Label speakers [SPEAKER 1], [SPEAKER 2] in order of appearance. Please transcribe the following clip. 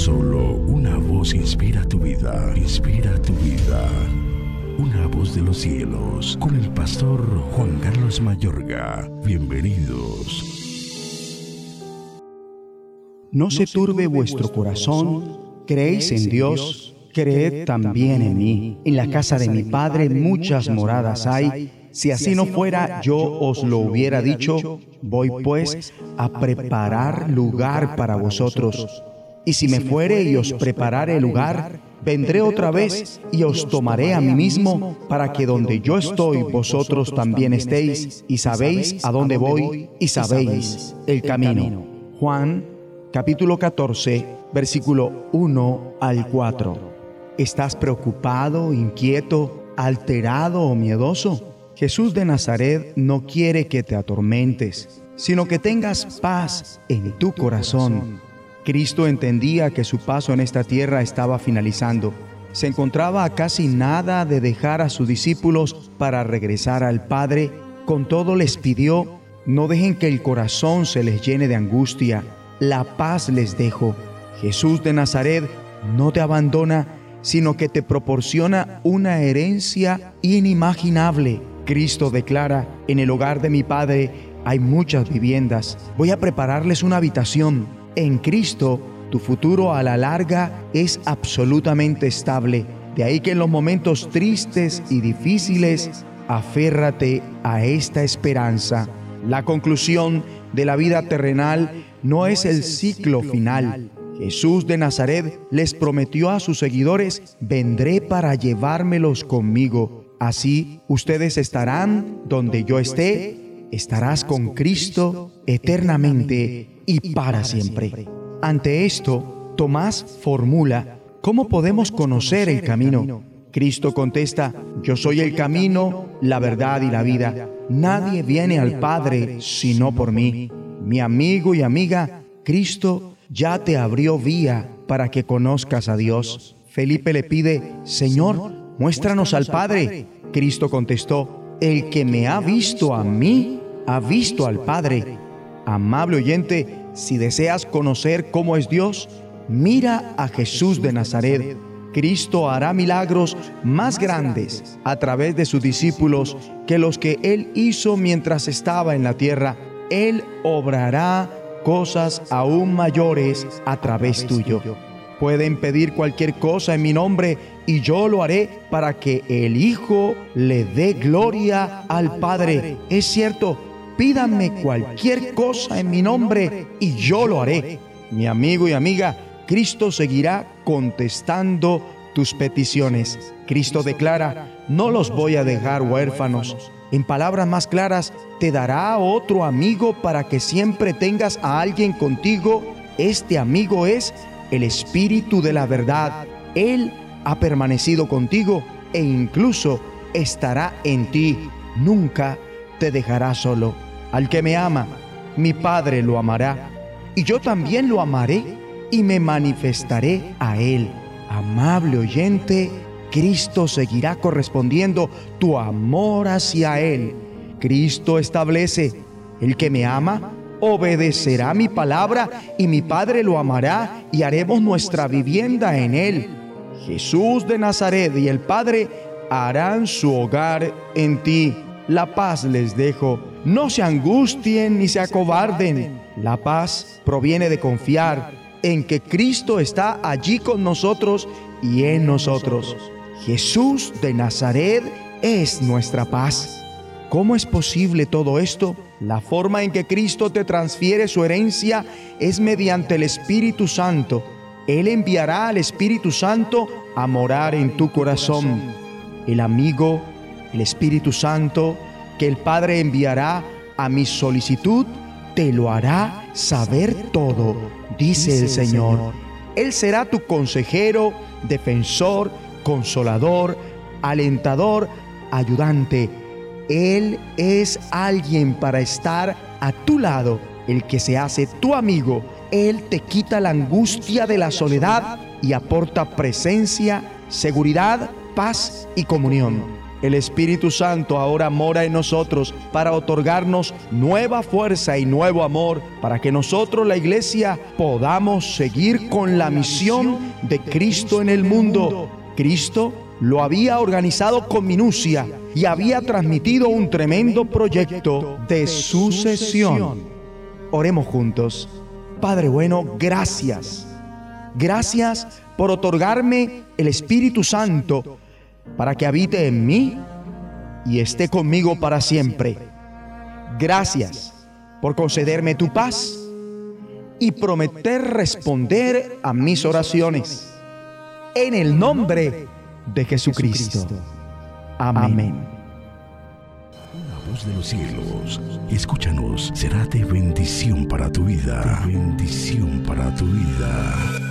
[SPEAKER 1] Solo una voz inspira tu vida, inspira tu vida. Una voz de los cielos, con el pastor Juan Carlos Mayorga. Bienvenidos.
[SPEAKER 2] No se turbe vuestro corazón, creéis en Dios, creed también en mí. En la casa de mi Padre muchas moradas hay. Si así no fuera, yo os lo hubiera dicho. Voy pues a preparar lugar para vosotros. Y si me fuere y os preparare lugar, vendré otra vez y os tomaré a mí mismo, para que donde yo estoy vosotros también estéis, y sabéis a dónde voy, y sabéis el camino. Juan capítulo 14, versículo 1 al 4. ¿Estás preocupado, inquieto, alterado o miedoso? Jesús de Nazaret no quiere que te atormentes, sino que tengas paz en tu corazón. Cristo entendía que su paso en esta tierra estaba finalizando. Se encontraba a casi nada de dejar a sus discípulos para regresar al Padre. Con todo les pidió, no dejen que el corazón se les llene de angustia. La paz les dejo. Jesús de Nazaret no te abandona, sino que te proporciona una herencia inimaginable. Cristo declara, en el hogar de mi Padre hay muchas viviendas. Voy a prepararles una habitación. En Cristo, tu futuro a la larga es absolutamente estable. De ahí que en los momentos tristes y difíciles, aférrate a esta esperanza. La conclusión de la vida terrenal no es el ciclo final. Jesús de Nazaret les prometió a sus seguidores, vendré para llevármelos conmigo Así ustedes estarán donde yo esté, estarás con Cristo eternamente y para siempre. Ante esto, Tomás formula, ¿cómo podemos conocer el camino? Cristo contesta, yo soy el camino, la verdad y la vida. Nadie viene al Padre sino por mí. Mi amigo y amiga, Cristo ya te abrió vía para que conozcas a Dios. Felipe le pide, Señor, muéstranos al Padre. Cristo contestó, el que me ha visto a mí, ha visto al Padre. Amable oyente, si deseas conocer cómo es Dios, mira a Jesús de Nazaret. Cristo hará milagros más grandes a través de sus discípulos que los que Él hizo mientras estaba en la tierra. Él obrará cosas aún mayores a través tuyo. Pueden pedir cualquier cosa en mi nombre y yo lo haré para que el Hijo le dé gloria al Padre. Es cierto, pídanme cualquier cosa en mi nombre y yo lo haré. Mi amigo y amiga, Cristo seguirá contestando tus peticiones. Cristo declara, no los voy a dejar huérfanos. En palabras más claras, te dará otro amigo para que siempre tengas a alguien contigo. Este amigo es el Espíritu de la verdad. Él ha permanecido contigo e incluso estará en ti. Nunca te dejará solo. Al que me ama, mi Padre lo amará. Y yo también lo amaré y me manifestaré a él. Amable oyente, Cristo seguirá correspondiendo tu amor hacia Él. Cristo establece, el que me ama, obedecerá mi palabra y mi Padre lo amará y haremos nuestra vivienda en él. Jesús de Nazaret y el Padre harán su hogar en ti. La paz les dejo. No se angustien ni se acobarden. La paz proviene de confiar en que Cristo está allí con nosotros y en nosotros. Jesús de Nazaret es nuestra paz. ¿Cómo es posible todo esto? La forma en que Cristo te transfiere su herencia es mediante el Espíritu Santo. Él enviará al Espíritu Santo a morar en tu corazón. El amigo, el Espíritu Santo, que el Padre enviará a mi solicitud, te lo hará saber todo, dice, el Señor. Él será tu consejero, defensor, consolador, alentador, ayudante él es alguien para estar a tu lado, el que se hace tu amigo. Él te quita la angustia de la soledad y aporta presencia, seguridad, paz y comunión. El Espíritu Santo ahora mora en nosotros para otorgarnos nueva fuerza y nuevo amor para que nosotros, la iglesia, podamos seguir con la misión de Cristo en el mundo. Cristo lo había organizado con minucia y había transmitido un tremendo proyecto de sucesión. Oremos juntos. Padre bueno, gracias. Gracias por otorgarme el Espíritu Santo para que habite en mí y esté conmigo para siempre. Gracias por concederme tu paz y prometer responder a mis oraciones. En el nombre de Jesucristo. Amén.
[SPEAKER 1] La voz de los cielos, escúchanos, será de bendición para tu vida. De bendición para tu vida.